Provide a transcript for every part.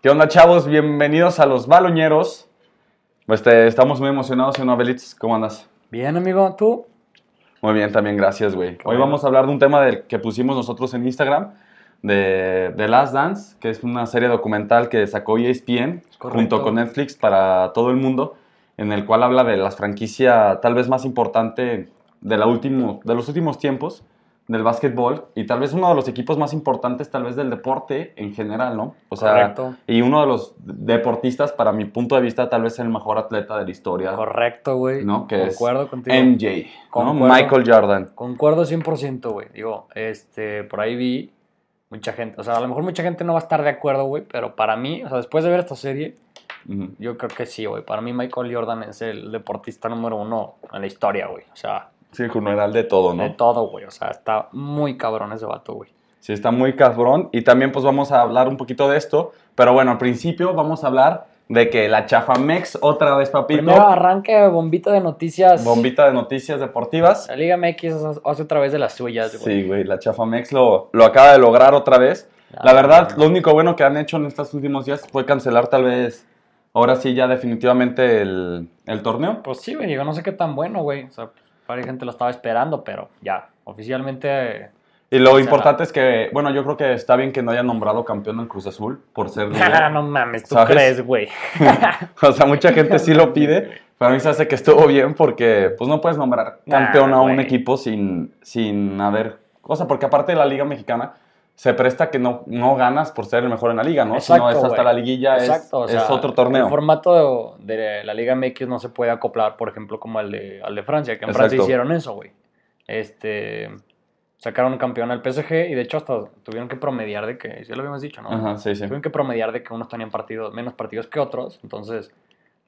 ¿Qué onda, chavos? Bienvenidos a los baloñeros. Este, estamos muy emocionados, ¿no, Belitz? ¿Cómo andas? Bien, amigo, ¿tú? Muy bien, también, gracias, güey. Hoy bueno. vamos a hablar de un tema del que pusimos nosotros en Instagram, de The Last Dance, que es una serie documental que sacó E ESPN junto con Netflix para todo el mundo, en el cual habla de la franquicia tal vez más importante de, la último, de los últimos tiempos del básquetbol y tal vez uno de los equipos más importantes tal vez del deporte en general, ¿no? O sea, Correcto. y uno de los deportistas, para mi punto de vista, tal vez el mejor atleta de la historia, Correcto, güey. ¿no? Que Concuerdo es contigo. MJ, ¿no? Concuerdo. Michael Jordan. Concuerdo 100%, güey. Digo, este, por ahí vi mucha gente, o sea, a lo mejor mucha gente no va a estar de acuerdo, güey, pero para mí, o sea, después de ver esta serie, yo creo que sí, güey. Para mí Michael Jordan es el deportista número uno en la historia, güey. O sea, Sí, general de todo, ¿no? de todo, güey. O sea, está muy cabrón ese vato, güey. Sí, está muy cabrón. Y también pues vamos a hablar un poquito de esto. Pero bueno, al principio vamos a hablar de que la Chafamex otra vez, papito. Primero arranque bombita de noticias. Bombita de noticias deportivas. La Liga MX hace otra vez de las suyas, güey. Sí, güey, la Chafamex lo, lo acaba de lograr otra vez. La verdad, lo único bueno que han hecho en estos últimos días fue cancelar tal vez, ahora sí ya definitivamente el, el torneo. Pues sí, güey, yo no sé qué tan bueno, güey. O sea, pues, varias gente lo estaba esperando, pero ya, oficialmente. Y lo importante es que, bueno, yo creo que está bien que no hayan nombrado campeón al Cruz Azul por ser... líder. No mames, ¿tú ¿Sabes? crees, güey? O sea, mucha gente sí lo pide, pero a mí se hace que estuvo bien porque pues no puedes nombrar Nah, campeón a un güey. equipo sin, sin haber... O sea, porque aparte de la Liga Mexicana, se presta que no, no ganas por ser el mejor en la liga, ¿no? Exacto, Sino es hasta la liguilla, es, otro torneo. El formato de, la Liga MX no se puede acoplar, por ejemplo, como al de, al de Francia, que en Francia hicieron eso, güey. Este. Sacaron un campeón al PSG y de hecho hasta tuvieron que promediar de que, ya lo habíamos dicho, ¿no? Ajá, sí, sí. Tuvieron que promediar de que unos tenían partidos, menos partidos que otros. Entonces,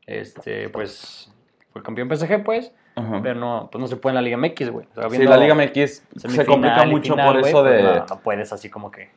este, pues, fue campeón PSG, pues, Ajá. pero no, pues no se puede en la Liga MX, güey. O sea, Sí, la Liga MX se complica mucho final, por güey, eso pues, de... no, no puedes así como que.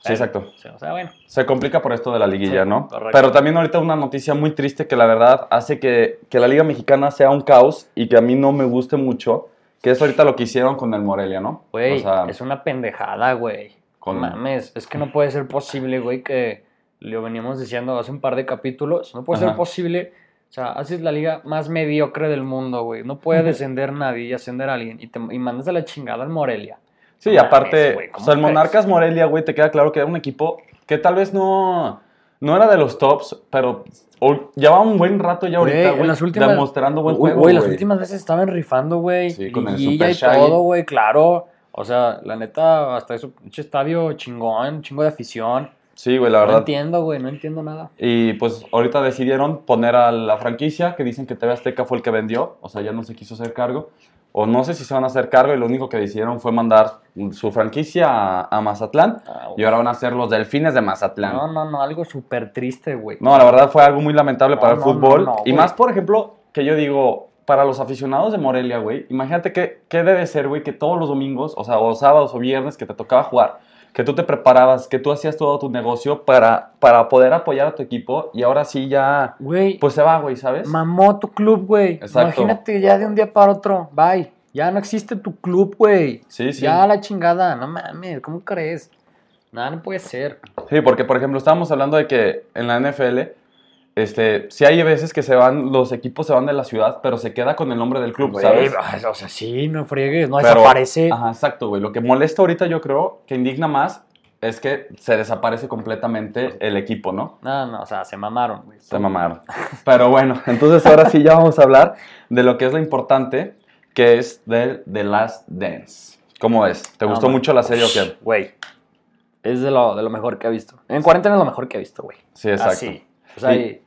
Sí, exacto. O sea, o sea, bueno. Se complica por esto de la liguilla, Sí, ¿no? correcto. Pero también ahorita una noticia muy triste que la verdad hace que, que la Liga Mexicana sea un caos y que a mí no me guste mucho, que es ahorita lo que hicieron con el Morelia, ¿no? Güey, O sea, es una pendejada, güey. Con- Mames, es que no puede ser posible, güey, que lo veníamos diciendo hace un par de capítulos. No puede ser Ajá. posible. O sea, haces la liga más mediocre del mundo, güey. No puede descender nadie y ascender a alguien. Y, te, y mandas a la chingada al Morelia. Sí, aparte, güey, o ¿cómo sea, el crees? Monarcas Morelia, güey, te queda claro que era un equipo que tal vez no, no era de los tops, pero o- llevaba un buen rato ya ahorita, Güey, las últimas- demostrando buen juego, güey, las últimas veces estaban rifando, güey. Sí, con el Super y Shaggy. todo, güey, claro. O sea, la neta, hasta eso, pinche estadio chingón, chingo de afición. Sí, güey, la No verdad. entiendo, güey, no entiendo nada. Y pues ahorita decidieron poner a la franquicia, que dicen que TV Azteca fue el que vendió, o sea, ya no se quiso hacer cargo. O no sé si se van a hacer cargo y lo único que decidieron fue mandar su franquicia a, a Mazatlán. Ah, Y ahora van a ser los delfines de Mazatlán. No, no, no, algo súper triste, güey. No, la verdad fue algo muy lamentable No, para el no, fútbol. no, no, y más, por ejemplo, que yo digo, para los aficionados de Morelia, güey, imagínate qué, qué debe ser, güey, que todos los domingos, o sea, o sábados o viernes que te tocaba jugar, que tú te preparabas, que tú hacías todo tu negocio para, para poder apoyar a tu equipo y ahora sí ya, Güey, pues se va, güey, ¿sabes? mamó tu club, güey. Exacto. Imagínate ya de un día para otro. Bye. Ya no existe tu club, güey. Sí, sí. Ya la chingada. No mames, ¿cómo crees? Nada, no puede ser. Sí, porque por ejemplo estábamos hablando de que en la NFL, este, sí hay veces que se van, los equipos se van de la ciudad, pero se queda con el nombre del club, Güey, ¿sabes? o sea, sí, no friegues. No Pero- desaparece. Ajá, exacto, güey. Lo que molesta ahorita yo creo que indigna más es que se desaparece completamente el equipo, ¿no? No, no, o sea, se mamaron, güey. Se mamaron. Pero bueno, entonces ahora sí ya vamos a hablar de lo que es lo importante, que es del The Last Dance. ¿Cómo es? ¿Te No, gustó man. mucho la serie o qué? Güey. Es de lo, de lo mejor que he visto. En cuarentena es lo mejor que he visto, güey. Sí, exacto. Así. O sea, Y-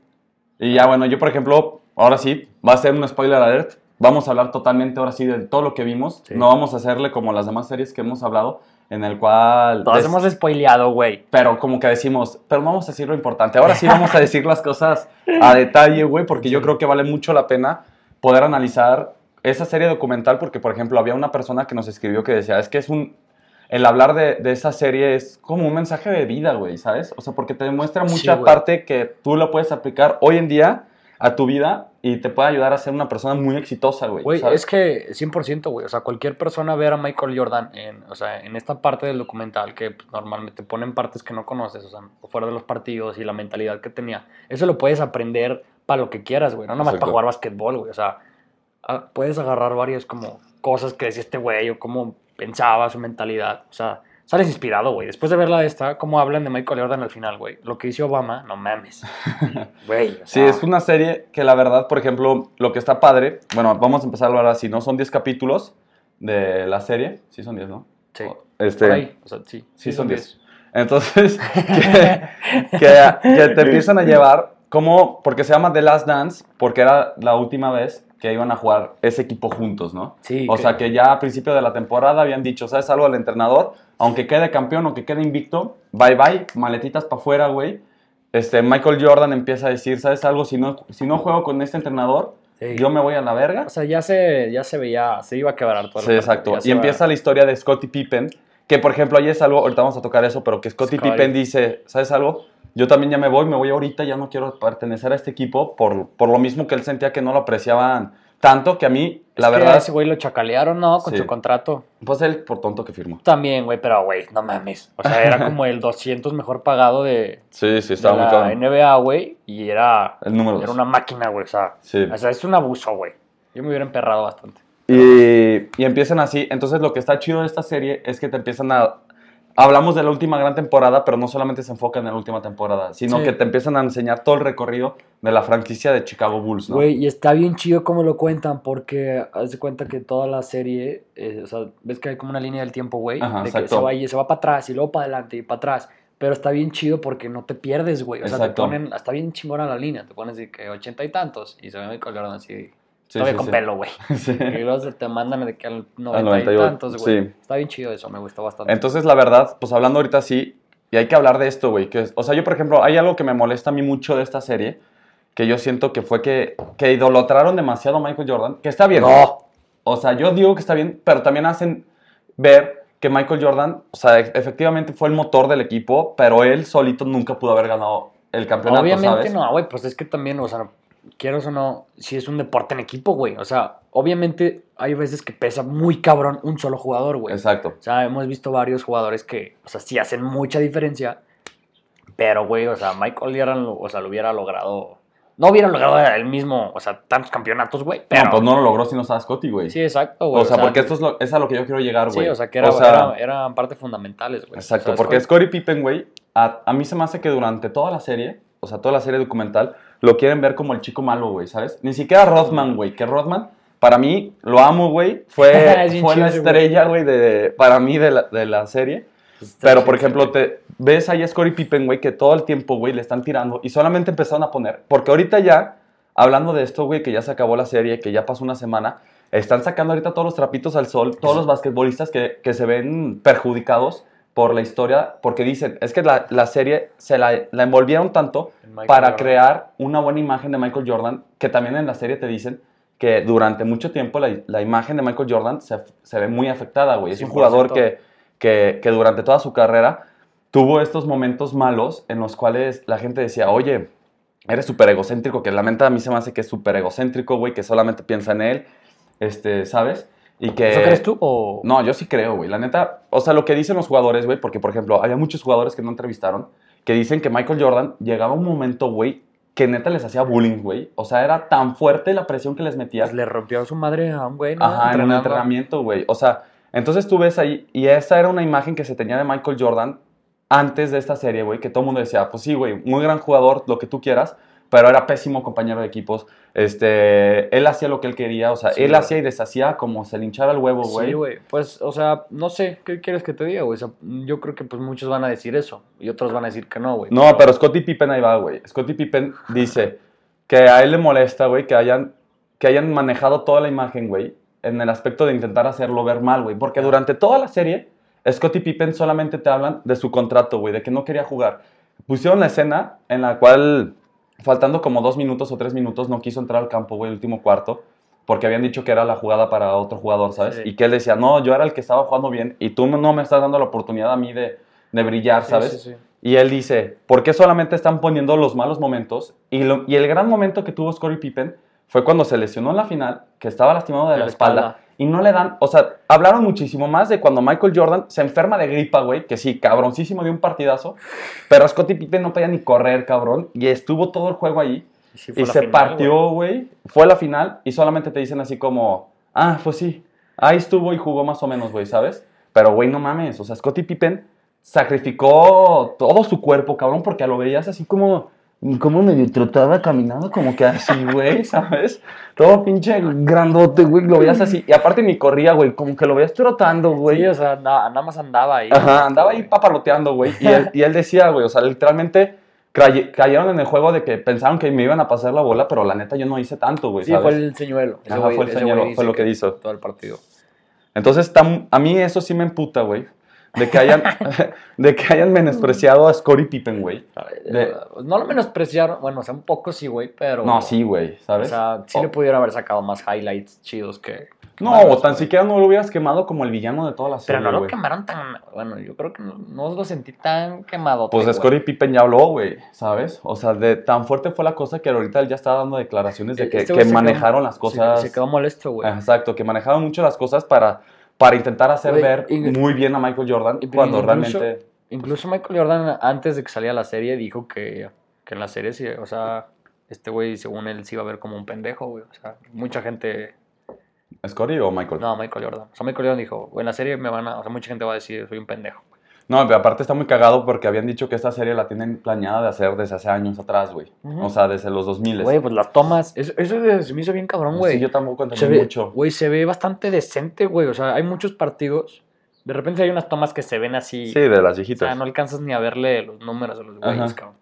Y ya, bueno, yo por ejemplo, ahora sí, va a ser un spoiler alert. Vamos a hablar totalmente ahora sí de todo lo que vimos. Sí. No vamos a hacerle como las demás series que hemos hablado, en el cual... todos des- hemos spoileado, güey. Pero como que decimos, pero no vamos a decir lo importante. Ahora sí vamos a decir las cosas a detalle, güey, porque yo creo que vale mucho la pena poder analizar esa serie documental, porque por ejemplo había una persona que nos escribió que decía, es que es un... El hablar de, de esa serie es como un mensaje de vida, güey, ¿sabes? O sea, porque te demuestra mucha parte que tú la puedes aplicar hoy en día a tu vida y te puede ayudar a ser una persona muy exitosa, güey. Güey, es que 100%, güey. O sea, cualquier persona ver a Michael Jordan en, o sea, en esta parte del documental que pues, normalmente ponen partes que no conoces, o sea, fuera de los partidos y la mentalidad que tenía, eso lo puedes aprender para lo que quieras, güey. No nomás Exacto. para jugar basquetbol, güey. O sea, ah, puedes agarrar varias como cosas que decía este güey o cómo pensaba su mentalidad. O sea, sales inspirado, güey. Después de verla esta, cómo hablan de Michael Jordan al final, güey. Lo que hizo Obama, no mames. Güey, o Sí, sea, es una serie que la verdad, por ejemplo, lo que está padre, bueno, vamos a empezar a hablar así, ¿no? Son 10 capítulos de la serie. Sí, son 10, ¿no? Sí. Este, por ahí, o sea, sí. Sí, son 10. Entonces, que, que- que te empiezan a llevar, como, porque se llama The Last Dance, porque era la última vez que iban a jugar ese equipo juntos, ¿no? Sí, O que- sea que ya a principio de la temporada habían dicho, ¿sabes algo al entrenador? Aunque quede campeón o que quede invicto, bye bye, maletitas para afuera, güey. Este, Michael Jordan empieza a decir, ¿sabes algo? Si no, si no juego con este entrenador, Sí. yo me voy a la verga. O sea, ya se, ya se veía, se iba a quebrar todo. Sí, exacto. Y empieza la historia de Scottie Pippen, que por ejemplo, ahí es algo, ahorita vamos a tocar eso, pero que Scottie Scottie. Pippen dice, ¿sabes algo? Yo también ya me voy, me voy ahorita, ya no quiero pertenecer a este equipo, por, por lo mismo que él sentía que no lo apreciaban tanto, que a mí, la La verdad, ese güey lo chacalearon, ¿no? Con Sí. su contrato. pues él por tonto que firmó. También, güey, pero, güey, no mames. O sea, era como el 200 mejor pagado de, Sí, sí, de estaba muy la. NBA, güey. Y era, El número era dos. una máquina, güey. O sea, Sí. o sea, es un abuso, güey. Yo me hubiera emperrado bastante. Y, y empiezan así. Entonces, lo que está chido de esta serie es que te empiezan a. Hablamos de la última gran temporada, pero no solamente se enfoca en la última temporada, sino Sí. que te empiezan a enseñar todo el recorrido de la franquicia de Chicago Bulls, ¿no? Güey, y está bien chido cómo lo cuentan, porque haz de cuenta que toda la serie, eh, o sea, ves que hay como una línea del tiempo, güey, Ajá, de que se va, y se va para atrás y luego para adelante y para atrás. Pero está bien chido porque no te pierdes, güey. O sea, te Exacto. ponen, está bien chingona la línea, te pones de que ochenta y tantos y se ve Michael Jordan así, Sí, todavía sí, con sí. pelo, güey. Sí. Y luego te mandan de que al noventa y 98, tantos, güey. Está bien chido eso, me gustó bastante. Entonces, la verdad, pues hablando ahorita sí, y hay que hablar de esto, güey. Es- o sea, yo, por ejemplo, hay algo que me molesta a mí mucho de esta serie, que yo siento que fue que, que idolatraron demasiado a Michael Jordan, que está bien. No. O sea, yo digo que está bien, pero también hacen ver que Michael Jordan, o sea, e- efectivamente fue el motor del equipo, pero él solito nunca pudo haber ganado el campeonato, Obviamente ¿sabes? no, güey, pues es que también, o sea, quieras o no, si es un deporte en equipo, güey. O sea, obviamente hay veces que pesa muy cabrón un solo jugador, güey. Exacto. O sea, hemos visto varios jugadores que, o sea, sí hacen mucha diferencia. Pero, güey, o sea, Michael Jordan, o sea, lo hubiera logrado. No hubiera logrado el mismo, o sea, tantos campeonatos, güey. Pero. No, pues no lo logró si no estaba Scotty, güey. Sí, exacto, güey. o sea, porque esto es, lo- es a lo que yo quiero llegar, güey. Sí, o sea, que era, era- eran partes fundamentales, güey. Exacto, O sea, porque es Scottie Pippen, güey, a, a mí se me hace que durante toda la serie, o sea, toda la serie documental, lo quieren ver como el chico malo, güey, ¿sabes? Ni siquiera Rodman, güey, que Rodman, para mí, lo amo, güey, fue, fue la estrella, güey, de, para mí de la, de la serie. Está Pero, por ejemplo, te ves ahí a Scottie Pippen, güey, que todo el tiempo, güey, le están tirando y solamente empezaron a poner, porque ahorita ya, hablando de esto, güey, que ya se acabó la serie, que ya pasó una semana, están sacando ahorita todos los trapitos al sol, todos los basquetbolistas que, que se ven perjudicados por la historia, porque dicen, es que la, la serie se la, la envolvieron tanto para Jordan. crear una buena imagen de Michael Jordan, que también en la serie te dicen que durante mucho tiempo la, la imagen de Michael Jordan se, se ve muy afectada, güey. Es un 100%. jugador que, que, que durante toda su carrera tuvo estos momentos malos en los cuales la gente decía, oye, eres súper egocéntrico, que la mente a mí se me hace que es súper egocéntrico, güey, que solamente piensa en él, este, ¿sabes? Y que... ¿Eso crees tú o...? No, yo sí creo, güey. La neta, o sea, lo que dicen los jugadores, güey, porque por ejemplo, había muchos jugadores que no entrevistaron que dicen que Michael Jordan llegaba a un momento, güey, que neta les hacía bullying, güey. O sea, era tan fuerte la presión que les metía. Pues le rompió a su madre a un güey, ¿no? Ajá, en un entrenamiento, güey. O sea, entonces tú ves ahí, y esa era una imagen que se tenía de Michael Jordan antes de esta serie, güey, que todo el mundo decía, pues sí, güey, muy gran jugador, lo que tú quieras, pero era pésimo compañero de equipos. Este, él hacía lo que él quería, o sea, Sí, él güey. hacía y deshacía como se le hinchara el huevo, güey. Sí, güey. Pues, o sea, no sé, ¿qué quieres que te diga, güey? O sea, yo creo que pues muchos van a decir eso y otros van a decir que no, güey. No, pero Scottie Pippen ahí va, güey. Scottie Pippen dice que a él le molesta, güey, que hayan, que hayan manejado toda la imagen, güey, en el aspecto de intentar hacerlo ver mal, güey. Porque durante toda la serie, Scottie Pippen solamente te hablan de su contrato, güey, de que no quería jugar. Pusieron la escena en la cual, faltando como dos minutos o tres minutos, no quiso entrar al campo, güey, el último cuarto. Porque habían dicho que era la jugada para otro jugador, ¿sabes? Sí. Y que él decía, no, yo era el que estaba jugando bien y tú no me estás dando la oportunidad a mí de, de brillar, ¿sabes? sí, sí. Y él dice, ¿por qué solamente están poniendo los malos momentos? Y, lo- y el gran momento que tuvo Scottie Pippen fue cuando se lesionó en la final, que estaba lastimado de la, la espalda, espalda. y no le dan, o sea, hablaron muchísimo más de cuando Michael Jordan se enferma de gripa, güey, que sí, cabroncísimo de un partidazo, pero Scottie Pippen no podía ni correr, cabrón, y estuvo todo el juego ahí, sí y se final, partió, güey, fue la final, y solamente te dicen así como, ah, pues sí, ahí estuvo y jugó más o menos, güey, ¿sabes? Pero, güey, no mames, o sea, Scottie Pippen sacrificó todo su cuerpo, cabrón, porque lo veías así como, como medio trotaba, caminando como que así, güey, ¿sabes? Todo pinche grandote, güey, lo veías así, y aparte ni corría, güey, como que lo veías trotando, güey. Sí, o sea, nada, nada más andaba ahí. Ajá, andaba ahí papaloteando, güey. Y él, y él decía, güey, o sea, literalmente cray- cayeron en el juego de que pensaron que me iban a pasar la bola, pero la neta yo no hice tanto, güey. Sí, ¿sabes? fue el señuelo. Ese Ajá, güey- fue el señuelo, fue lo que hizo. Todo el partido. Entonces, está- a mí eso sí me emputa, güey. De que hayan, de que hayan menospreciado a Scottie Pippen, güey. De- No lo menospreciaron, bueno, o sea, un poco sí, güey, pero... No, sí, güey, O ¿sabes? sea, sí O- le pudieron haber sacado más highlights chidos que... no, o tan siquiera no lo hubieras quemado como el villano de toda la serie, Pero no lo quemaron tan... Bueno, yo creo que no, no lo sentí tan quemado. Pues Scottie Pippen ya habló, güey, ¿sabes? O sea, de tan fuerte fue la cosa que ahorita él ya está dando declaraciones de que, Este que quedó- manejaron las cosas... Se, quedó molesto, güey. Exacto, que manejaron mucho las cosas para, para intentar hacer ver muy bien a Michael Jordan cuando incluso- realmente... Incluso Michael Jordan, antes de que saliera la serie, dijo que, que en la serie, sí, o sea, este güey, según él, se iba a ver como un pendejo, güey. O sea, mucha gente... ¿Scottie o Michael? No, Michael Jordan. O sea, Michael Jordan dijo, en la serie me van a... O sea, mucha gente va a decir, soy un pendejo. No, pero aparte está muy cagado porque habían dicho que esta serie la tienen planeada de hacer desde hace años atrás, güey. Ujú. O sea, desde los 2000. Güey, pues las tomas... Eso, eso se me hizo bien cabrón, güey. Sí, yo tampoco se entendí ve, mucho. Güey, se ve bastante decente, güey. O sea, hay muchos partidos. De repente hay unas tomas que se ven así. Sí, de las o viejitas. sea, no alcanzas ni a verle los números a los güeyes, cabrón.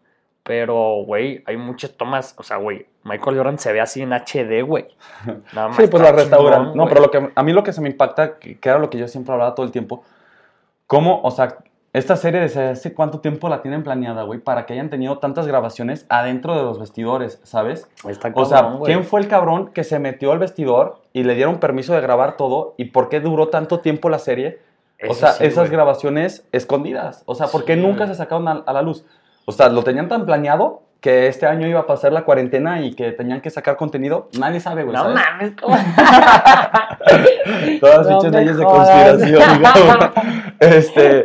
Pero, güey, hay muchas tomas. O sea, güey, Michael Jordan se ve así en HD, güey. Nada más. Sí, pues la restauran. No, pero lo que, a mí lo que se me impacta, que era lo que yo siempre hablaba todo el tiempo, cómo, o sea, esta serie desde hace cuánto tiempo la tienen planeada, güey, para que hayan tenido tantas grabaciones adentro de los vestidores, ¿sabes? Está O sea, cabrón. ¿quién fue el cabrón que se metió al vestidor y le dieron permiso de grabar todo? ¿Y por qué duró tanto tiempo la serie? o sea, sí, esas grabaciones escondidas. O sea, ¿por qué Sí, nunca se sacaron a, a la luz? O sea, lo tenían tan planeado que este año iba a pasar la cuarentena y que tenían que sacar contenido. Nadie sabe, güey. No ¿sabes? mames, ¿cómo? Todas las No me leyes de conspiración. Este,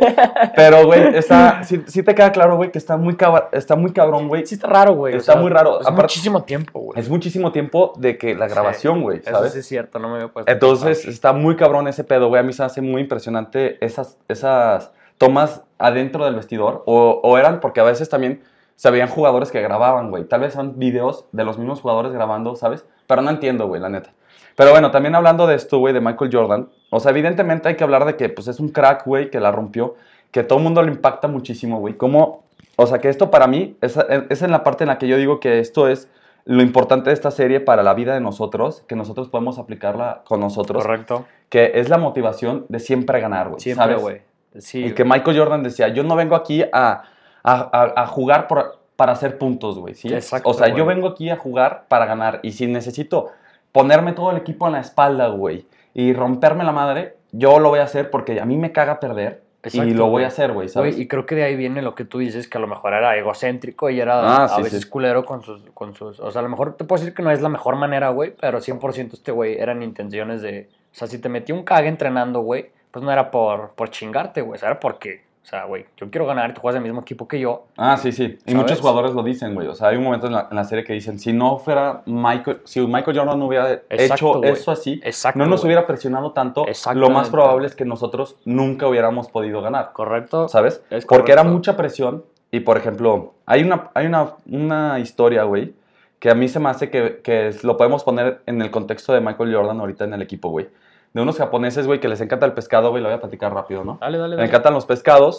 pero, güey, está, sí, sí te queda claro, güey, que está muy, cabra- está muy cabrón, güey. Sí está raro, güey. o Está muy raro. Es muchísimo tiempo, güey. Es muchísimo tiempo de que la grabación, güey, Eso ¿sabes? sí es cierto, no me había puesto. Entonces, pensar. está muy cabrón ese pedo, güey. A mí se hace muy impresionante esas, esas tomas adentro del vestidor. O, o eran porque a veces también se veían jugadores que grababan, güey. Tal vez son videos de los mismos jugadores grabando, ¿sabes? Pero no entiendo, güey, la neta. Pero bueno, también hablando de esto, güey, de Michael Jordan. O sea, evidentemente hay que hablar de que, pues, es un crack, güey, que la rompió. Que todo el mundo le impacta muchísimo, güey. Como, o sea, que esto para mí es, es en la parte en la que yo digo que esto es lo importante de esta serie para la vida de nosotros, que nosotros podemos aplicarla con nosotros, Correcto. que es la motivación de siempre ganar, güey. Siempre, güey. Sí. Y que Michael Jordan decía, yo no vengo aquí a, a, a- a jugar por- para hacer puntos, güey, ¿sí? Exacto, o sea, yo vengo aquí a jugar para ganar. Y si necesito ponerme todo el equipo en la espalda, güey, y romperme la madre, yo lo voy a hacer porque a mí me caga perder. y Exacto, lo voy güey. a hacer, güey, ¿sabes? Güey, y creo que de ahí viene lo que tú dices, que a lo mejor era egocéntrico y era Ah, a sí, veces sí. culero con sus, con sus... O sea, a lo mejor te puedo decir que no es la mejor manera, güey, pero 100% este güey eran intenciones de... O sea, si te metí un cague entrenando, güey, pues no era por, por chingarte, güey, o sea, era porque... O sea, güey, yo quiero ganar y tú juegas el mismo equipo que yo. Ah, sí, sí. Y ¿Sabes? muchos jugadores lo dicen, güey. O sea, hay un momento en la, en la serie que dicen, si no fuera Michael, si Michael Jordan no hubiera Exacto, hecho güey. eso así, Exacto, no nos güey. hubiera presionado tanto, lo más probable es que nosotros nunca hubiéramos podido ganar, ¿Correcto? ¿sabes? Es Porque era correcto. mucha presión y, por ejemplo, hay una, hay una, una historia, güey, que a mí se me hace que, que lo podemos poner en el contexto de Michael Jordan ahorita en el equipo, güey. De unos japoneses, güey, que les encanta el pescado, güey, lo voy a platicar rápido, ¿no? Dale, dale, Me encantan los pescados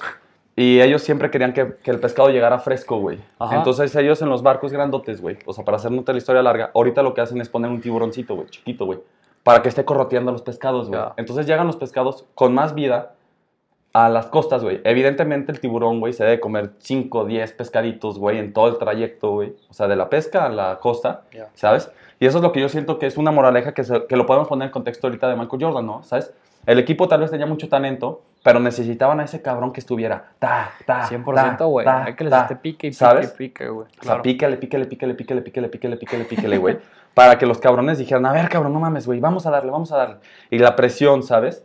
y ellos siempre querían que, que el pescado llegara fresco, güey. Entonces ellos en los barcos grandotes, güey, o sea, para hacer la historia larga, ahorita lo que hacen es poner un tiburoncito, güey, chiquito, güey, para que esté corroteando los pescados, güey. Entonces llegan los pescados con más vida a las costas, güey. Evidentemente el tiburón, güey, se debe comer 5 o 10 pescaditos, güey, en todo el trayecto, güey. O sea, de la pesca a la costa, Ya. ¿sabes? Y eso es lo que yo siento que es una moraleja que, se- que lo podemos poner en contexto ahorita de Michael Jordan, ¿no? ¿Sabes? El equipo tal vez tenía mucho talento, pero necesitaban a ese cabrón que estuviera. Ta, ta, 100%, güey. ta, Hay que les ta, esté pique y pique ¿sabes? y pique, güey. O sea, Claro. pícale, pícale, pícale, pícale, pícale, pícale, pícale, pícale, güey. Para que los cabrones dijeran, a ver, cabrón, no mames, güey, vamos a darle, vamos a darle. Y la presión, ¿sabes?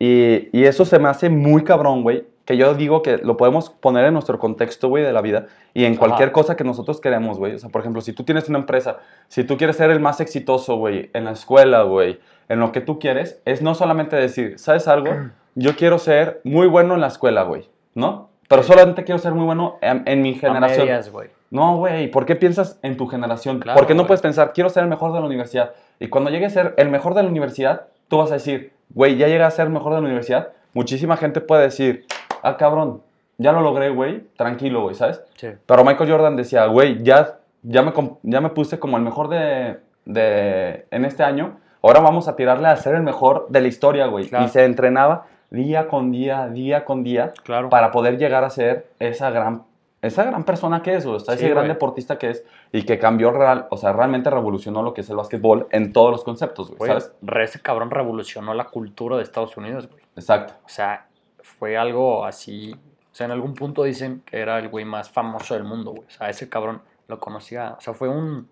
Y, y eso se me hace muy cabrón, güey. Que yo digo que lo podemos poner en nuestro contexto, güey, de la vida. Y en Ajá. cualquier cosa que nosotros queremos, güey. O sea, por ejemplo, si tú tienes una empresa, si tú quieres ser el más exitoso, güey, en la escuela, güey, en lo que tú quieres, es no solamente decir, ¿sabes algo? Yo quiero ser muy bueno en la escuela, güey, ¿no? Pero solamente quiero ser muy bueno en, en mi A generación. medias, güey. No, güey, ¿por qué piensas en tu generación? Claro, ¿Por qué no puedes pensar, quiero ser el mejor de la universidad? Y cuando llegue a ser el mejor de la universidad, tú vas a decir, güey, ya llegué a ser mejor de la universidad. Muchísima gente puede decir, ah, cabrón, ya lo logré, güey, tranquilo, güey, ¿sabes? Sí. Pero Michael Jordan decía, güey, ya, ya, me, ya me puse como el mejor de, de, en este año, ahora vamos a tirarle a ser el mejor de la historia, güey. Claro. Y se entrenaba día con día, día con día, Claro. para poder llegar a ser esa gran, esa gran persona que es, o Sí, ese gran güey. deportista que es y que cambió, real, o sea, realmente revolucionó lo que es el básquetbol en todos los conceptos, güey, Güey, ¿sabes? re- ese cabrón revolucionó la cultura de Estados Unidos, güey. Exacto. O sea, fue algo así. O sea, en algún punto dicen que era el güey más famoso del mundo, güey. O sea, ese cabrón lo conocía. O sea, fue un.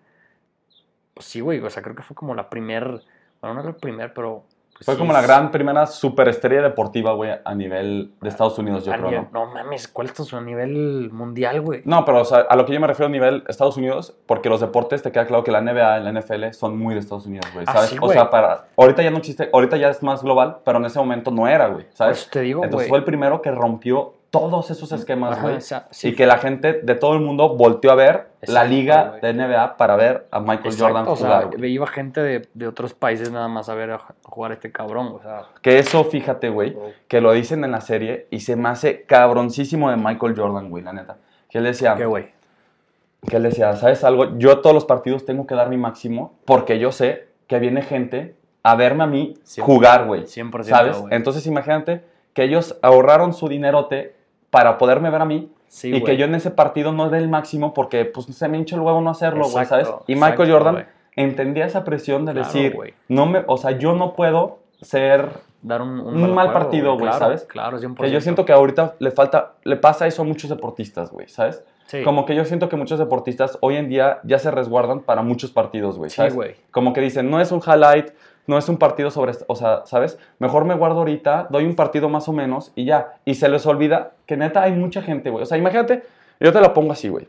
Pues sí, güey. O sea, creo que fue como la primer. Bueno, no era el primer, pero. Pues Fue sí como la gran primera superestrella deportiva, güey, a nivel de Estados Unidos, yo creo, nivel- ¿no? no mames, ¿cuál es a nivel mundial, güey? No, pero o sea, a lo que yo me refiero a nivel Estados Unidos, porque los deportes, te queda claro que la NBA y la NFL son muy de Estados Unidos, güey, Ah, ¿sabes? sí, o sea, para... Ahorita ya no existe, ahorita ya es más global, pero en ese momento no era, güey, ¿sabes? eso te digo, Entonces fue el primero que rompió todos esos esquemas, güey. sí. y que la gente de todo el mundo volteó a ver la liga de NBA para ver a Michael Exacto, Jordan o sea, jugar, iba gente de, de otros países nada más a ver a, jugar a este cabrón, o sea. Que eso, fíjate, güey, que lo dicen en la serie y se me hace cabroncísimo de Michael Jordan, güey, la neta. Que él decía, ¿Qué, güey? que él decía, ¿sabes algo? Yo todos los partidos tengo que dar mi máximo porque yo sé que viene gente a verme a mí jugar, güey. 100%, ¿Sabes? güey. Entonces imagínate que ellos ahorraron su dinerote para poderme ver a mí Sí, y güey. que yo en ese partido no dé el máximo porque pues se me hincha el huevo no hacerlo, güey, ¿sabes? Y Michael exacto, Jordan entendía esa presión de Claro, decir, no me, o sea, yo no puedo ser dar un, un mal partido, güey, claro, ¿sabes? Claro, 100%. que yo siento que ahorita le falta, le pasa eso a muchos deportistas, güey, ¿sabes? Sí. Como que yo siento que muchos deportistas hoy en día ya se resguardan para muchos partidos, güey, Sí, ¿sabes? güey. Como que dicen, no es un highlight, no es un partido sobre, o sea, ¿sabes? Mejor me guardo ahorita, doy un partido más o menos y ya. Y se les olvida que neta hay mucha gente, güey. O sea, imagínate, yo te la pongo así, güey.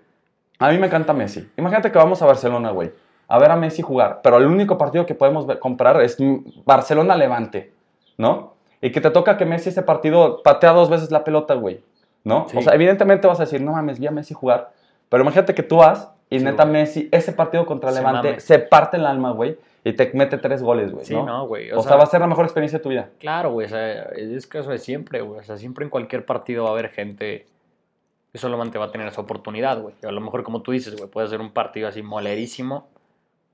A mí me encanta Messi. Imagínate que vamos a Barcelona, güey. A ver a Messi jugar. Pero el único partido que podemos ver- comprar es Barcelona-Levante, ¿no? Y que te toca que Messi ese partido patea dos veces la pelota, güey. ¿No? Sí. O sea, evidentemente vas a decir, no mames, vi a Messi jugar. Pero imagínate que tú vas y Sí, neta güey. Messi, ese partido contra Se Levante, mame. se parte el alma, güey. Y te mete tres goles, güey. Sí, ¿no? no, güey. O, sea, va a ser la mejor experiencia de tu vida. Claro, güey. O sea, es caso de siempre, güey. O sea, siempre en cualquier partido va a haber gente que solamente va a tener esa oportunidad, güey. A lo mejor, como tú dices, güey, puede ser un partido así molerísimo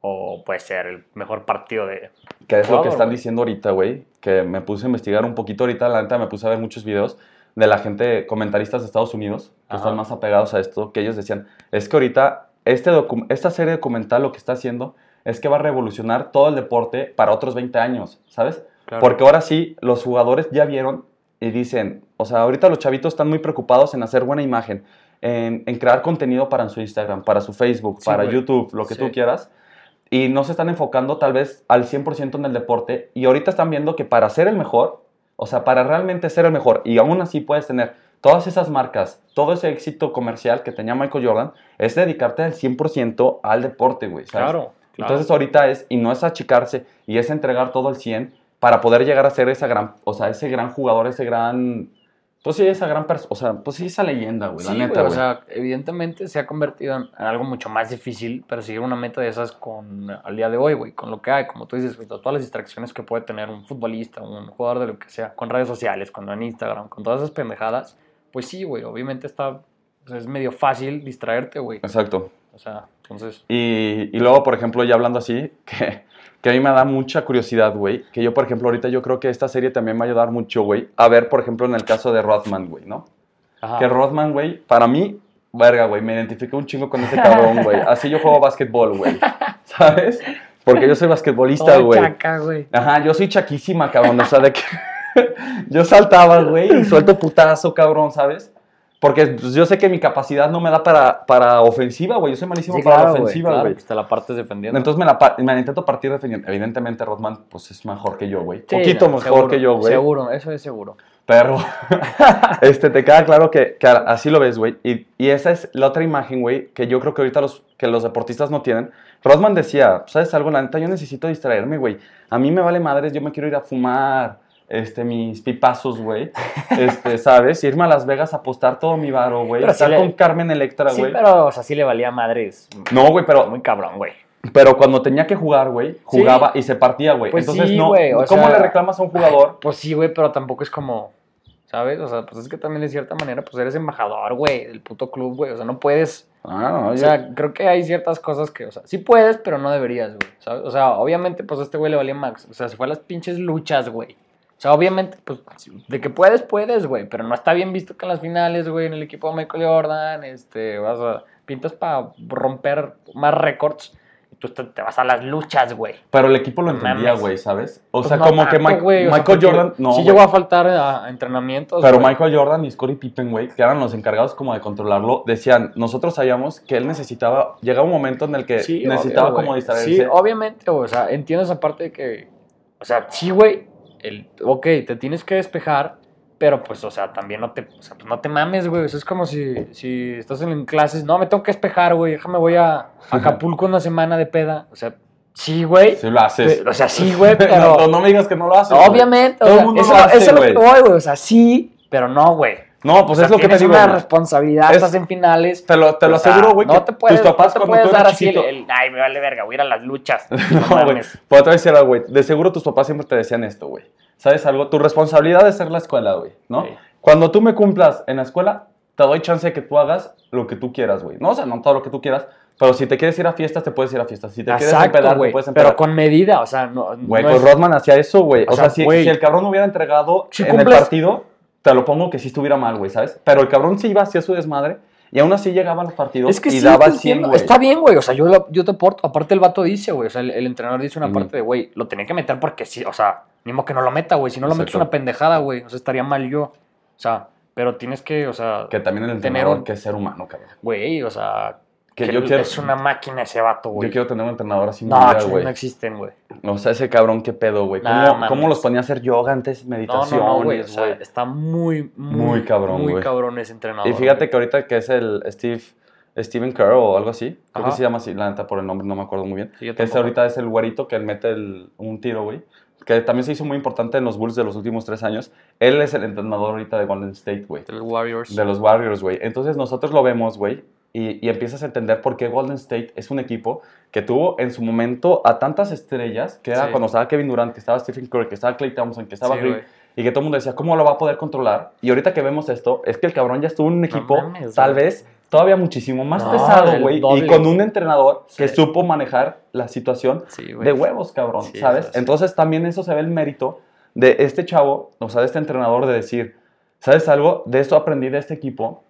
o puede ser el mejor partido de... Que es lo que Jugador, están güey. diciendo ahorita, güey. Que me puse a investigar un poquito ahorita, la neta me puse a ver muchos videos de la gente, comentaristas de Estados Unidos, que Ajá. están más apegados a esto, que ellos decían, es que ahorita este esta serie documental lo que está haciendo es que va a revolucionar todo el deporte para otros 20 años, ¿sabes? Claro. Porque ahora sí, los jugadores ya vieron y dicen, o sea, ahorita los chavitos están muy preocupados en hacer buena imagen, en, en crear contenido para su Instagram, para su Facebook, Sí, para güey. YouTube, lo que Sí. tú quieras. Y no se están enfocando tal vez al 100% en el deporte. Y ahorita están viendo que para ser el mejor, o sea, para realmente ser el mejor, y aún así puedes tener todas esas marcas, todo ese éxito comercial que tenía Michael Jordan, es dedicarte al 100% al deporte, güey. ¿sabes? Claro, claro. Entonces ahorita es, y no es achicarse, y es entregar todo el 100 para poder llegar a ser esa gran, o sea, ese gran jugador, ese gran, pues sí, esa gran persona, o sea, pues sí, esa leyenda, güey, Sí, la neta, güey, o sea, evidentemente se ha convertido en, algo mucho más difícil perseguir una meta de esas con al día de hoy, güey, con lo que hay, como tú dices, güey, todas las distracciones que puede tener un futbolista, un jugador de lo que sea, con redes sociales, con en Instagram, con todas esas pendejadas, pues sí, güey, obviamente está, o sea, es medio fácil distraerte, güey, Exacto. o sea, entonces, Y, y luego, por ejemplo, ya hablando así, que, que a mí me da mucha curiosidad, güey, que yo, por ejemplo, ahorita yo creo que esta serie también me va a ayudar mucho, güey, a ver, por ejemplo, en el caso de Rodman, güey, ¿no? ajá, Que Rodman, güey, para mí, verga, güey, me identifiqué un chingo con ese cabrón, güey. Así yo juego básquetbol, güey. ¿Sabes? Porque yo soy basquetbolista, güey. güey. Ajá, yo soy chaquísima, cabrón. O sea, de que yo saltaba, güey, y suelto putazo, cabrón, ¿sabes? Porque pues, yo sé que mi capacidad no me da para, para ofensiva, güey. Yo soy malísimo Sí, para claro, la ofensiva, claro, güey. pues te la partes defendiendo. Entonces me la, pa- me la intento partir defendiendo. Evidentemente, Rodman, pues es mejor que yo, güey. Sí, Poquito no, mejor seguro, que yo, güey. Seguro, eso es seguro. Pero, este, te queda claro que, que así lo ves, güey. Y, y esa es la otra imagen, güey, que yo creo que ahorita los, que los deportistas no tienen. Rodman decía, ¿sabes algo? La neta, yo necesito distraerme, güey. A mí me vale madres, yo me quiero ir a fumar, este, mis pipazos, güey. Este, ¿sabes? Irme a Las Vegas a apostar todo mi varo, güey. Estar sí le- con Carmen Electra, Sí, güey. pero, o sea, sí le valía madres. No, güey, pero, Muy cabrón, güey. pero cuando tenía que jugar, güey, jugaba y se partía, güey. Pues Entonces, sí, no, ¿cómo sea- le reclamas a un jugador? Pues sí, güey, pero tampoco es como, ¿sabes? O sea, pues es que también de cierta manera, pues eres embajador, güey, del puto club, güey. O sea, no puedes. Ah, no, O yo- sea, creo que hay ciertas cosas que, o sea, sí puedes, pero no deberías, güey. ¿sabes? O sea, obviamente, pues a este güey le valía max. O sea, se fue a las pinches luchas, güey. O sea, obviamente, pues, de que puedes, puedes, güey. Pero no está bien visto que en las finales, güey, en el equipo de Michael Jordan, este, vas a, pintas para romper más récords. Y tú te, vas a las luchas, güey. Pero el equipo lo entendía, güey, ¿sabes? O Pues sea, no como que tanto, Mike- güey, o sea, Michael Jordan. No, sí llegó a faltar a, entrenamientos. Pero. Michael Jordan y Scottie Pippen, güey, que eran los encargados como de controlarlo, decían, nosotros sabíamos que él necesitaba, llegaba un momento en el que Sí, necesitaba obvio, como distraerse. Sí, obviamente, o sea, entiendo esa parte de que, o sea, sí, güey, el, ok, te tienes que despejar, pero pues, o sea, también no te, o sea, pues no te mames, güey, eso es como si, si estás en clases, no, me tengo que despejar, güey, déjame, voy a a Acapulco una semana de peda, o sea, sí, güey, Sí lo haces. o sea, sí, güey, pero, no, no me digas que no lo haces. obviamente, o Todo el mundo eso, lo hace, eso lo que voy, güey, o sea, sí, pero no, güey. No, pues O sea, es lo que te digo. una güey. responsabilidad, Es- estás en finales, Te lo, te lo aseguro, güey, no te puedes, tus papás no te puedes dar así el, ay, me vale verga, voy a ir a las luchas. No güey. Pero te voy a decir algo, güey. De seguro tus papás siempre te decían esto, güey. ¿Sabes algo? Tu responsabilidad es ser la escuela, güey, ¿no? Sí. Cuando tú me cumplas en la escuela, te doy chance de que tú hagas lo que tú quieras, güey. No, o sea, no todo lo que tú quieras, pero si te quieres ir a fiestas, te puedes ir a fiestas. Si te quieres Exacto, empedar, güey, te puedes empedar. pero con medida, o sea, no, Güey, no pues es- Rodman hacía eso, güey. O, O sea, sea, si, si el cabrón hubiera entregado Si en cumples- el partido, te lo pongo que sí estuviera mal, güey, ¿sabes? Pero el cabrón sí iba, hacía su desmadre y aún así llegaba a los partidos es que y sí, daba te 100, entiendo. güey. Está bien, güey, o sea, yo, lo- yo te aporto, aparte el vato dice, güey, o sea, el, el entrenador dice una parte de, güey, lo tenía que meter porque sí, o sea, ni modo que no lo meta, güey, si no lo metes una pendejada, güey, o sea, estaría mal yo, o sea, pero tienes que, o sea, Que también el tener entrenador, un- que es ser humano, cabrón. güey, o sea, Que que yo quiero- es una máquina ese vato, güey. Yo quiero tener un entrenador así No, chile, güey. no existen, güey. O sea, ese cabrón, qué pedo, güey. ¿Cómo, Nah, mames. cómo los ponía a hacer yoga antes, No, meditaciones, no, no, güey, o sea, está muy, muy, Muy cabrón, muy güey. cabrón ese entrenador. y fíjate güey. que ahorita que es el Steve, Steven Kerr o algo así, creo que se llama así, la neta por el nombre no me acuerdo muy bien. Sí, que ese ahorita es el güerito que él mete el- un tiro, güey. Que también se hizo muy importante en los Bulls de los últimos tres años. Él es el entrenador ahorita de Golden State, güey. De los Warriors. De los Warriors, güey. Entonces nosotros lo vemos, güey, y, y empiezas a entender por qué Golden State es un equipo que tuvo en su momento a tantas estrellas, que era Sí. cuando estaba Kevin Durant, que estaba Stephen Curry, que estaba Clay Thompson, que estaba Sí, Green, y que todo el mundo decía, ¿cómo lo va a poder controlar? Y ahorita que vemos esto, es que el cabrón ya estuvo en un equipo, mames, tal güey. vez, todavía muchísimo más No, pesado, güey, y con un entrenador que supo manejar la situación de huevos, cabrón, ¿sabes? Entonces también eso se ve el mérito de este chavo, o sea, de este entrenador de decir, ¿sabes algo? De esto aprendí de este equipo,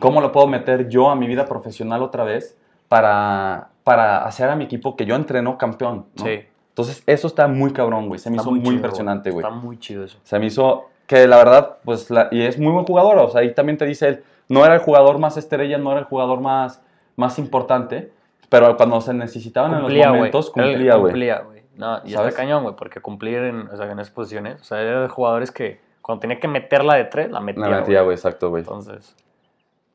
¿cómo lo puedo meter yo a mi vida profesional otra vez para, para hacer a mi equipo que yo entreno campeón? ¿no? Sí. Entonces eso está muy cabrón, güey, se me Está hizo muy, chido, impresionante, güey. Está muy chido eso. Se me hizo que la verdad, pues, la- y es muy buen jugador, o sea, ahí también te dice él, no era el jugador más estrella, no era el jugador más, más importante, pero cuando se necesitaban en Cumplía, los güey. momentos, Él cumplía, güey. Cumplía, güey. No, y ¿Sabes? está cañón, güey, porque cumplir en, o sea, en esas posiciones, o sea, era de jugadores que cuando tenía que meterla de tres, la metía, La metía, güey, exacto, güey. Entonces,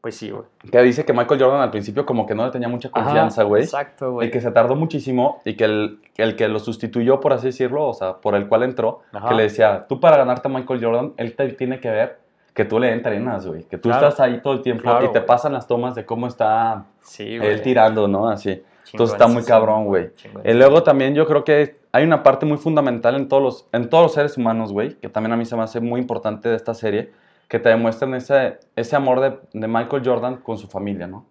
pues sí, güey. Que dice que Michael Jordan al principio como que no le tenía mucha confianza, güey. Exacto, güey. Y que se tardó muchísimo y que el, el que lo sustituyó, por así decirlo, o sea, por el cual entró, Ajá. que le decía, tú para ganarte a Michael Jordan, él te tiene que ver que tú le entrenas, güey. Que tú Claro. estás ahí todo el tiempo Claro, y te güey. pasan las tomas de cómo está Sí, él tirando, ¿no? Así. Entonces está muy cabrón, güey. Y luego también yo creo que hay una parte muy fundamental en todos los, en todos los seres humanos, güey, que también a mí se me hace muy importante de esta serie, que te demuestran ese, ese amor de, de Michael Jordan con su familia, ¿no?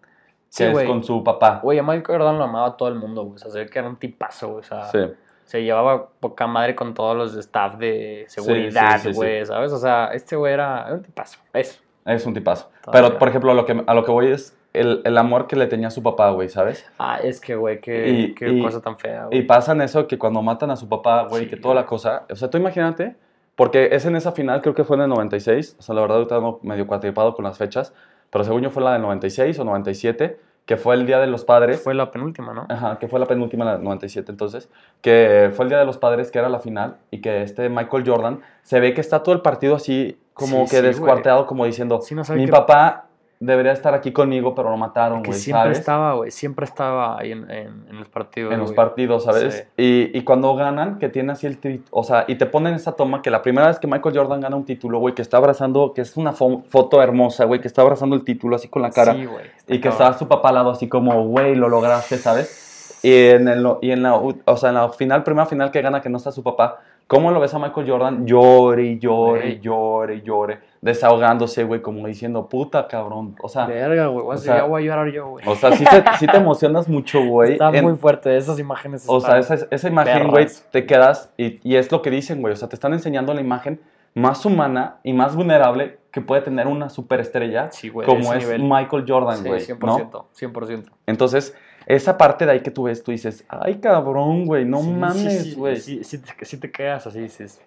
Sí, que es güey. con su papá. Güey, a Michael Jordan lo amaba todo el mundo, güey. O sea, se ve que era un tipazo, güey. O sea, Sí. se llevaba poca madre con todos los staff de seguridad, sí, sí, güey, ¿sabes? O sea, este güey era, era un tipazo. Eso. Es un tipazo. Todavía. Pero, por ejemplo, lo que, a lo que voy es el, el amor que le tenía a su papá, güey, ¿sabes? Ah, es que, güey, qué, Y- qué y- cosa tan fea, Y güey. pasan eso que cuando matan a su papá, güey, Sí, que toda la güey. cosa. O sea, tú imagínate, porque es en esa final, creo que fue en el 96. O sea, la verdad, ahorita ando medio cuatripado con las fechas. Pero según yo fue la del 96 o 97, que fue el Día de los Padres. Fue la penúltima, ¿no? Ajá, que fue la penúltima, la del 97 entonces, que fue el Día de los Padres, que era la final, y que este Michael Jordan se ve que está todo el partido así, como Sí, que sí, descuarteado, como diciendo, Sí, no sabe mi papá debería estar aquí conmigo, pero lo mataron, Que güey, siempre ¿sabes? estaba, güey. Siempre estaba ahí en, en, en los partidos. en los partidos, ¿sabes? Sí. Y, y cuando ganan, que tiene así el tri- o sea, y te ponen esa toma que la primera vez que Michael Jordan gana un título, güey, que está abrazando, que es una fo- foto hermosa, güey, que está abrazando el título así con la cara. Sí, güey. Y que está su papá al lado así como, güey, lo lograste, ¿sabes? Y en, el, y en la, o sea, en la final, primera final que gana que no está su papá, ¿cómo lo ves a Michael Jordan? Llore y llore y llore y llore, desahogándose, güey, como diciendo, puta cabrón. O sea, Verga, güey. o sea, sea, voy a llorar yo, güey. o sea sí, te, sí te emocionas mucho, güey. Está en- muy fuerte. Esas imágenes. o sea, esa, esa imagen, güey, te quedas y, y es lo que dicen, güey. O sea, te están enseñando la imagen más humana y más vulnerable que puede tener una superestrella Sí, güey. como es nivel. Michael Jordan, Sí, güey. 100%. ¿no? 100%. Entonces, esa parte de ahí que tú ves, tú dices, ay, cabrón, güey, no Sí, mames, güey. Sí, sí, sí te quedas así, dices.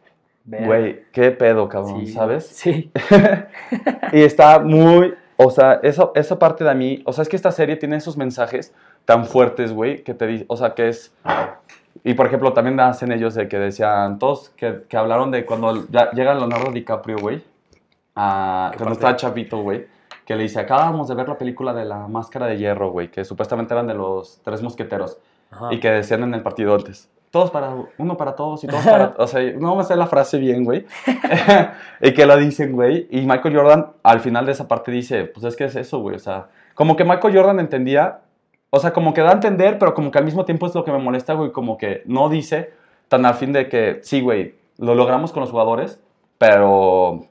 Güey, qué pedo, cabrón, Sí, ¿sabes? Sí. Y está muy, o sea, eso, esa parte de mí, o sea, es que esta serie tiene esos mensajes tan fuertes, güey, que te di, o sea, que es... Y por ejemplo, también hacen ellos de que decían, todos que, que hablaron de cuando ya llega Leonardo DiCaprio, güey, a, ¿Qué cuando estaba chavito, güey, que le dice, acabamos de ver la película de la Máscara de Hierro, güey, que supuestamente eran de los tres mosqueteros. Ajá. Y que decían en el partido antes. Todos para uno para todos y todos para. O sea, no me sé la frase bien, güey. y que la dicen, güey. Y Michael Jordan al final de esa parte dice: Pues es que es eso, güey. O sea, como que Michael Jordan entendía. O sea, como que da a entender, pero como que al mismo tiempo es lo que me molesta, güey. Como que no dice tan al fin de que sí, güey, lo logramos con los jugadores, pero.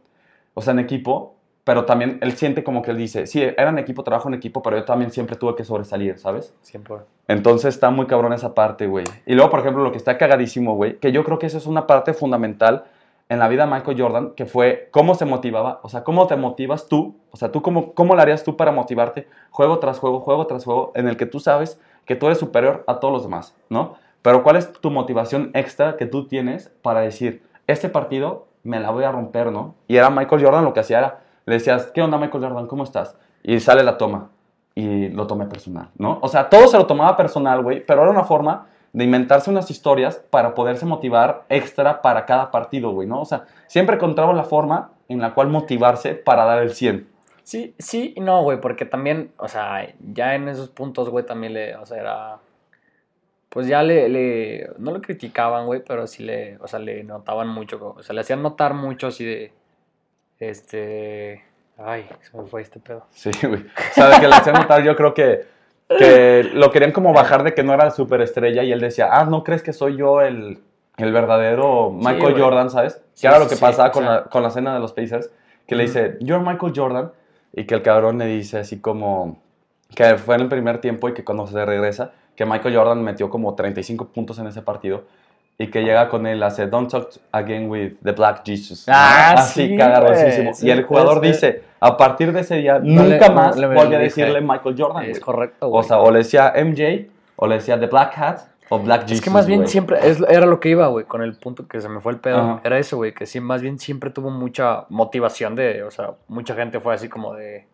O sea, en equipo. Pero también él siente como que él dice: Sí, era en equipo, trabajo en equipo, pero yo también siempre tuve que sobresalir, ¿sabes? Siempre. Entonces está muy cabrón esa parte, güey. Y luego, por ejemplo, lo que está cagadísimo, güey, que yo creo que eso es una parte fundamental en la vida de Michael Jordan, que fue cómo se motivaba, o sea, cómo te motivas tú, o sea, tú cómo, cómo lo harías tú para motivarte juego tras juego, juego tras juego, en el que tú sabes que tú eres superior a todos los demás, ¿no? Pero ¿cuál es tu motivación extra que tú tienes para decir, este partido me la voy a romper, ¿no? Y era Michael Jordan lo que hacía era, le decías, ¿qué onda Michael Jordan? ¿Cómo estás? Y sale la toma y lo tomé personal, ¿no? O sea, todo se lo tomaba personal, güey, pero era una forma de inventarse unas historias para poderse motivar extra para cada partido, güey, ¿no? O sea, siempre encontraba la forma en la cual motivarse para dar el 100. Sí, sí y no, güey, porque también, o sea, ya en esos puntos, güey, también le, o sea, era, pues ya le, le no lo criticaban, güey, pero sí le, o sea, le notaban mucho, o sea, le hacían notar mucho así de, este, ay, se me fue este pedo. Sí, güey. O sea, de que le hacían notar, yo creo que, que lo querían como bajar de que no era superestrella y él decía, ah, ¿no crees que soy yo el, el verdadero Michael. Jordan, ¿sabes? Que era lo que sí, pasaba con, la, con la cena de los Pacers, que le dice, you're Michael Jordan, y que el cabrón le dice así como, que fue en el primer tiempo y que cuando se regresa, que Michael Jordan metió como 35 puntos en ese partido. Y que llega con él, hace Don't talk again with the Black Jesus. ¿no? Ah, Así, sí, cagarosísimo. güey, sí, y el jugador puede ser. dice, a partir de ese día, No le- nunca no más le- volví a decirle Michael Jordan. Es güey. correcto, O güey. sea, o le decía MJ, o le decía The Black Hat, o Black Jesus. Es que más bien güey. siempre, es, era lo que iba, güey, con el punto que se me fue el pedo. Era eso, güey, que sí, más bien siempre tuvo mucha motivación de, o sea, mucha gente fue así como de,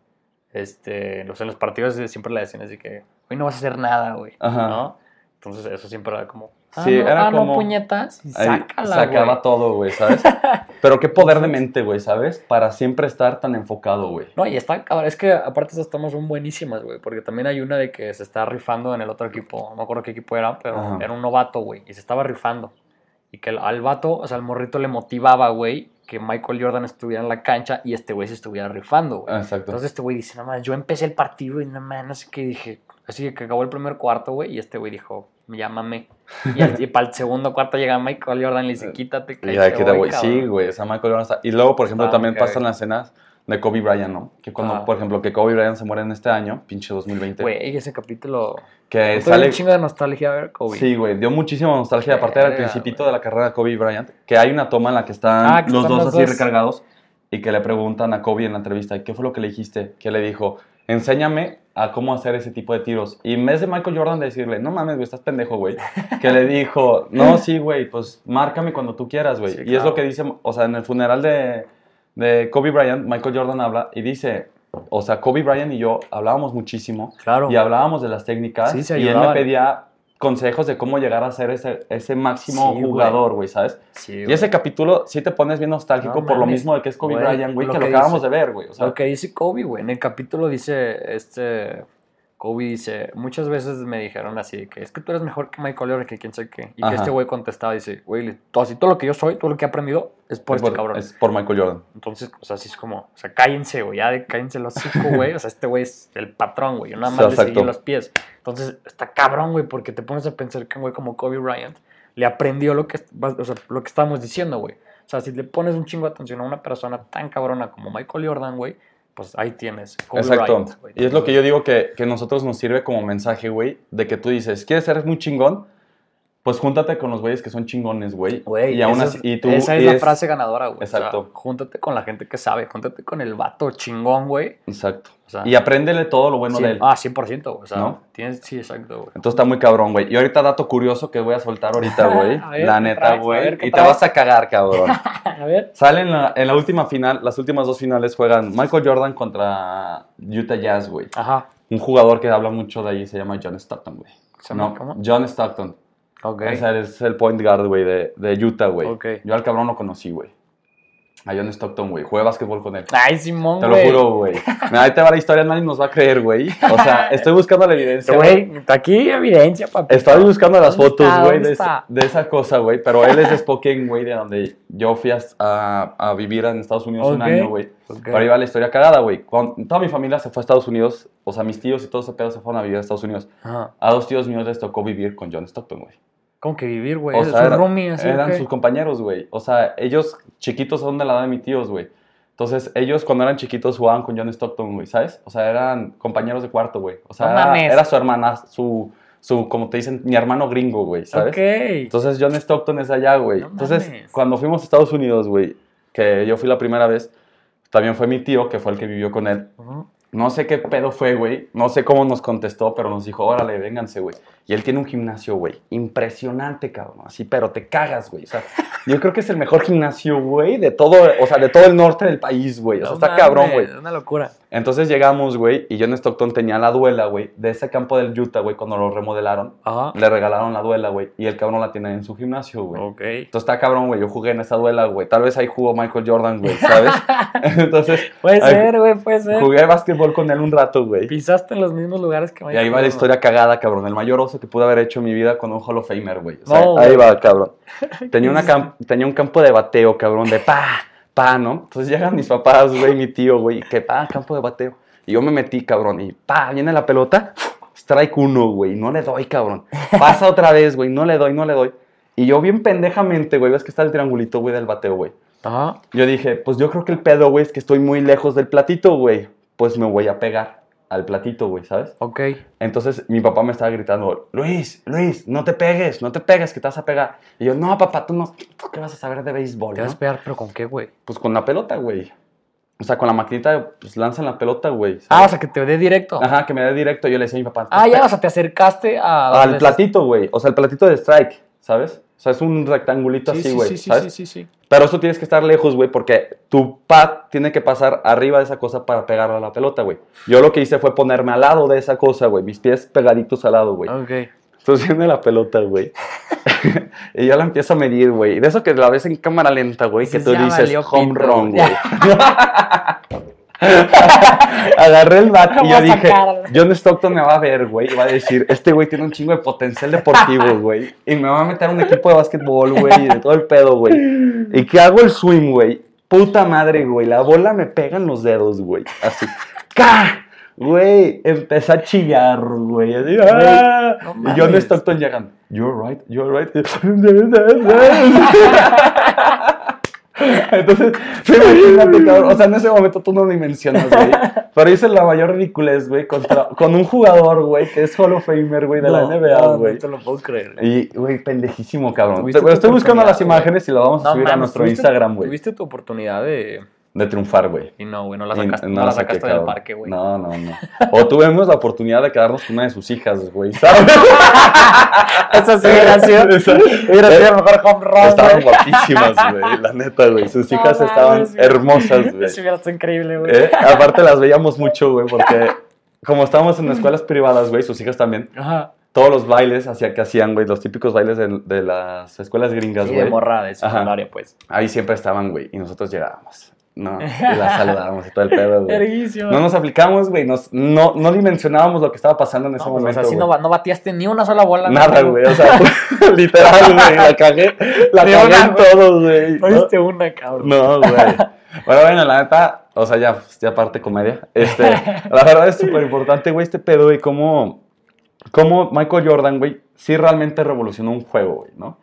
este, no sé, en los partidos siempre le decían así que, hoy no vas a hacer nada, güey. ¿no? Entonces eso siempre era como, ah, Sí, no, era ah, no, como- puñetas, y Ahí sácala, Sacaba güey. todo, güey, ¿sabes? Pero qué poder de mente, güey, ¿sabes? Para siempre estar tan enfocado, güey. No, y está, cabrón, es que aparte esas tomas son buenísimas, güey, porque también hay una de que se está rifando en el otro equipo, no me acuerdo qué equipo era, pero Ajá. era un novato, güey, y se estaba rifando. Y que al- vato, o sea, al morrito le motivaba, güey, que Michael Jordan estuviera en la cancha y este güey se estuviera rifando, güey. Exacto. Entonces este güey dice, no más, yo empecé el partido y no más, no sé qué dije. Así que acabó el primer cuarto, güey, y este güey dijo, llámame. Y, para el segundo cuarto llega Michael Jordan y le dice, quítate, que Y ya te voy. Sí, cabrón". güey. O sea, Michael Jordan está- Y luego, por ejemplo, Está también muy pasan las escenas de Kobe Bryant, ¿no? Que cuando, Ajá. por ejemplo, que Kobe Bryant se muere en este año, pinche 2020. Güey, ese capítulo... que sale. un chingo de nostalgia a ver Kobe. Sí, güey, dio muchísima nostalgia. Aparte era el Verga, principito güey. de la carrera de Kobe Bryant, que hay una toma en la que están Ah, que los están dos los así dos. recargados y que le preguntan a Kobe en la entrevista, ¿qué fue lo que le dijiste? Que le dijo, enséñame a cómo hacer ese tipo de tiros. Y en vez de Michael Jordan decirle, no mames, güey, estás pendejo, güey, que le dijo, no, sí, güey, pues márcame cuando tú quieras, güey. Sí, Y es lo que dice, o sea, en el funeral de, de Kobe Bryant, Michael Jordan habla y dice, o sea, Kobe Bryant y yo hablábamos muchísimo Claro. y hablábamos de las técnicas Sí, se y él me pedía consejos de cómo llegar a ser ese, ese máximo Sí, jugador, güey, ¿sabes? Sí, Y ese capítulo sí te pones bien nostálgico No por lo mismo de que es Kobe güey, Bryant, güey, que lo que acabamos de ver, güey. O sea, lo que dice Kobe, güey. En el capítulo dice, este, Kobe dice, muchas veces me dijeron así, que es que tú eres mejor que Michael Jordan, que quién sabe qué. Y Ajá. que este güey contestaba, dice, güey, todo, así, todo lo que yo soy, todo lo que he aprendido, es por es este cabrón. Es por Michael Jordan. Entonces, o sea, así es como, o sea, cállense, güey, ya de, cállense los cinco, güey. O sea, este güey es el patrón, güey. Yo nada más le seguí los pies. Entonces, está cabrón, güey, porque te pones a pensar que un güey como Kobe Bryant le aprendió lo que, o sea, lo que estábamos diciendo, güey. O sea, si le pones un chingo de atención a una persona tan cabrona como Michael Jordan, güey, pues ahí tienes. Kobe Exacto. Bryant, güey. y es lo que yo digo que, que nosotros nos sirve como mensaje, güey, de que tú dices, ¿quieres ser muy chingón? Pues júntate con los güeyes que son chingones, güey. Güey, y aún esa así, es, y tú esa es la frase ganadora, güey. Exacto. O sea, júntate con la gente que sabe, júntate con el vato chingón, güey. Exacto. O sea, Y apréndele todo lo bueno de él. Ah, 100%, güey. O sea, ¿No? tienes, sí, exacto, güey. Entonces está muy cabrón, güey. Y ahorita dato curioso que voy a soltar ahorita, güey. La ¿qué neta, güey. ver, ¿qué Y te vas a cagar, cabrón. A ver. Sale en la, en la última final, las últimas dos finales juegan Michael Jordan contra Utah Jazz, güey. Ajá. Un jugador que habla mucho de ahí se llama John Stockton, güey. ¿Se llama No, cómo? John Stockton. Ok. Ese es el point guard, güey, de, de Utah, güey. Ok. Yo al cabrón lo conocí, güey. A John Stockton, güey. Jugué básquetbol con él. Ay, Simón, Te lo güey. juro, güey. Ahí te va la historia, nadie nos va a creer, güey. O sea, estoy buscando la evidencia. Güey, está aquí evidencia, papi. Estoy buscando las ¿Dónde fotos, güey, ¿Dónde de, esa- de esa cosa, güey. Pero él es de Spokane, güey, de donde yo fui a, a- a vivir en Estados Unidos un año, güey. Ok. Pero ahí va la historia cagada, güey. Cuando- Toda mi familia se fue a Estados Unidos, o sea, mis tíos y todo ese pedo se fueron a vivir a Estados Unidos. A dos tíos míos les tocó vivir con John Stockton, güey. ¿Cómo que vivir, güey? O ¿Es sea, su era- roomie así eran sus compañeros, güey. O sea, ellos chiquitos son de la edad de mis tíos, güey. Entonces, ellos cuando eran chiquitos jugaban con John Stockton, güey, ¿sabes? O sea, eran compañeros de cuarto, güey. O sea, No era, mames. era su hermana, su, su, como te dicen, mi hermano gringo, güey, ¿sabes? Ok. Entonces, John Stockton es allá, güey. No Entonces, mames. cuando fuimos a Estados Unidos, güey, que yo fui la primera vez, también fue mi tío, que fue el que vivió con él. Ujú. No sé qué pedo fue, güey. No sé cómo nos contestó, pero nos dijo, órale, vénganse, güey. Y él tiene un gimnasio, güey. Impresionante, cabrón. Así, pero te cagas, güey. O sea, yo creo que es el mejor gimnasio, güey, de todo, o sea, de todo el norte del país, güey. O sea, No está cabrón, güey. Es una locura. Entonces llegamos, güey, y John Stockton tenía la duela, güey, de ese campo del Utah, güey, cuando lo remodelaron. Ajá. Le regalaron la duela, güey, y el cabrón la tiene en su gimnasio, güey. Ok. Entonces está cabrón, güey. Yo jugué en esa duela, güey. Tal vez ahí jugó Michael Jordan, güey, ¿sabes? Entonces, Puede ser, güey, puede ser. jugué básquetbol con él un rato, güey. Pisaste en los mismos lugares que Y ahí va la historia cagada, cabrón. El mayor oso que pude haber hecho en mi vida con un Hall of Famer, güey. O sea, No, ahí güey. va, cabrón. Tenía, una cam- tenía un campo de bateo, cabrón, de pa, pa, ¿no? Entonces llegan mis papás, güey, mi tío, güey, que pa, campo de bateo. Y yo me metí, cabrón, y pa, viene la pelota, strike uno, güey, no le doy, cabrón. Pasa otra vez, güey, no le doy, no le doy. Y yo bien pendejamente, güey, ves que está el triangulito, güey, del bateo, güey. Ajá. Yo dije, pues yo creo que el pedo, güey, es que estoy muy lejos del platito, güey. Pues me voy a pegar al platito, güey, ¿sabes? Ok. Entonces mi papá me estaba gritando, Luis, Luis, no te pegues, no te pegues, que te vas a pegar. Y yo, no, papá, tú no, ¿tú qué vas a saber de béisbol? Te vas a no?" pegar, pero ¿con qué, güey? Pues con la pelota, güey. O sea, con la maquinita, pues lanzan la pelota, güey. Ah, o sea, que te dé directo. Ajá, que me dé directo. Yo le decía a mi papá, Ah, "Pe- ya, o sea, te acercaste a... Al platito, güey. O sea, el platito de strike, ¿sabes? O sea, es un rectangulito Sí, así, sí, güey. sí, sí, ¿sabes? sí, sí, sí. Pero eso tienes que estar lejos, güey, porque tu pad tiene que pasar arriba de esa cosa para pegarle a la pelota, güey. Yo lo que hice fue ponerme al lado de esa cosa, güey. Mis pies pegaditos al lado, güey. Ok. Entonces viene la pelota, güey. y yo la empiezo a medir, güey. De eso que la ves en cámara lenta, güey, que tú "Ya dices home pito, run, güey". Agarré el bat y yo dije. John Stockton me va a ver, güey, y va a decir, este güey tiene un chingo de potencial deportivo, güey, y me va a meter a un equipo de básquetbol, güey, y de todo el pedo, güey. Y que hago el swing, güey. Puta madre, güey, la bola me pega en los dedos, güey, así. ¡Ca! Güey, empecé a chillar, güey. así, ¡ah! no y John. Stockton llegan, you're right, you're right. Entonces, imagínate, cabrón. O sea, en ese momento tú no dimensionas, güey. Pero hice la mayor ridiculez, güey, contra, con un jugador, güey, que es Hall of Famer, güey, de la No, NBA, no, güey. No te lo puedo creer. Y, güey, pendejísimo, cabrón. Pero estoy buscando las imágenes y lo vamos a subir a mames, nuestro Instagram, güey. Tuviste tu oportunidad de, de triunfar, güey. Y no, güey, no la sacaste, no no la la saqué, sacaste del parque, güey. No, no, no. O tuvimos la oportunidad de quedarnos con una de sus hijas, güey, ¿sabes? Eso sí hubiera sido, Esa- hubiera sido mejor home run, Estaban güey. guapísimas, güey, la neta, güey. Sus hijas estaban güey. hermosas, güey. Eso hubiera sido increíble, güey. Eh, Aparte las veíamos mucho, güey, porque como estábamos en escuelas privadas, güey, sus hijas también, Ajá. todos los bailes hacía que hacían, güey, los típicos bailes de, de las escuelas gringas, Sí, de güey. morra de secundaria, pues. Ahí siempre estaban, güey, y nosotros llegábamos. No, y las saludábamos y todo el pedo, güey. No nos aplicamos, güey, nos- no, no dimensionábamos lo que estaba pasando en ese No, pues, momento. o sea, sí güey. no, no bateaste ni una sola bola. Nada, güey, o sea, literal, güey, la cagué, la cagué una, en güey. todo, güey. No diste una, cabrón. No, güey. Pero bueno, la neta, o sea, ya, ya aparte comedia. Este, la verdad es súper importante, güey, este pedo y cómo, cómo Michael Jordan, güey, sí realmente revolucionó un juego, güey, ¿no?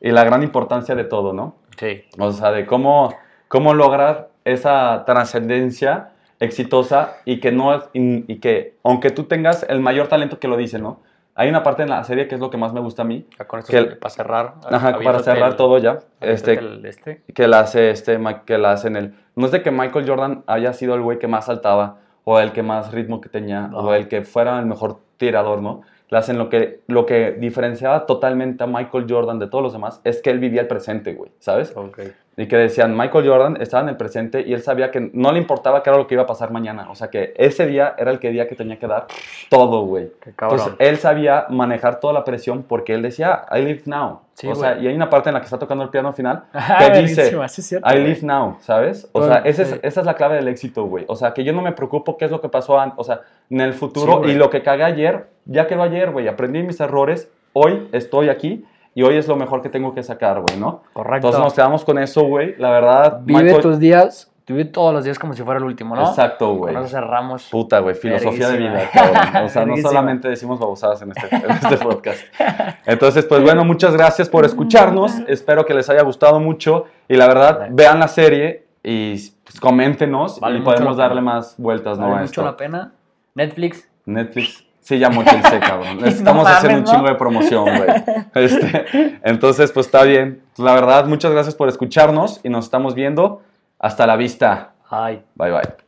Y la gran importancia de todo, ¿no? Sí. O sea, de cómo, cómo lograr esa trascendencia exitosa y que no es- y, y que aunque tú tengas el mayor talento que lo dice, ¿no? Hay una parte en la serie que es lo que más me gusta a mí, Ya con esto Que el- para cerrar. ajá, para cerrar el- todo ya, este, el- este. que la hace este que la hace en el no es de que Michael Jordan haya sido el güey que más saltaba o el que más ritmo que tenía o Ajá. el que fuera el mejor tirador, ¿no? La hacen lo que lo que diferenciaba totalmente a Michael Jordan de todos los demás es que él vivía el presente, güey, ¿sabes? Ok. Y que decían, Michael Jordan estaba en el presente y él sabía que no le importaba qué era lo que iba a pasar mañana. O sea, que ese día era el que día que tenía que dar todo, güey. Entonces, él sabía manejar toda la presión porque él decía, I live now. Sí, o sea, y hay una parte en la que está tocando el piano al final que dice, sí cierto, I live now, ¿sabes? O sea, esa es, esa es la clave del éxito, güey. O sea, que yo no me preocupo qué es lo que pasó an- o sea, en el futuro y lo que cagué ayer, ya quedó ayer, güey. Aprendí mis errores, hoy estoy aquí y hoy es lo mejor que tengo que sacar, güey, ¿no? Correcto. Entonces nos quedamos con eso, güey. La verdad, Vive Michael- tus días, vive todos los días como si fuera el último, ¿no? Exacto, güey. Con eso cerramos. Puta, güey, filosofía de vida, cabrón. O sea, no solamente decimos babosadas en este, en este podcast. Entonces, pues bueno, muchas gracias por escucharnos. Espero que les haya gustado mucho. Y la verdad, Vale. vean la serie y pues, coméntenos Vale y podemos darle más vueltas, ¿no? Vale mucho esto. la pena. Netflix. Netflix. Sí, ya mochilse, cabrón. Estamos haciendo un chingo de promoción, güey. Este, entonces, pues está bien. La verdad, muchas gracias por escucharnos y nos estamos viendo. Hasta la vista. Ay. Bye, bye.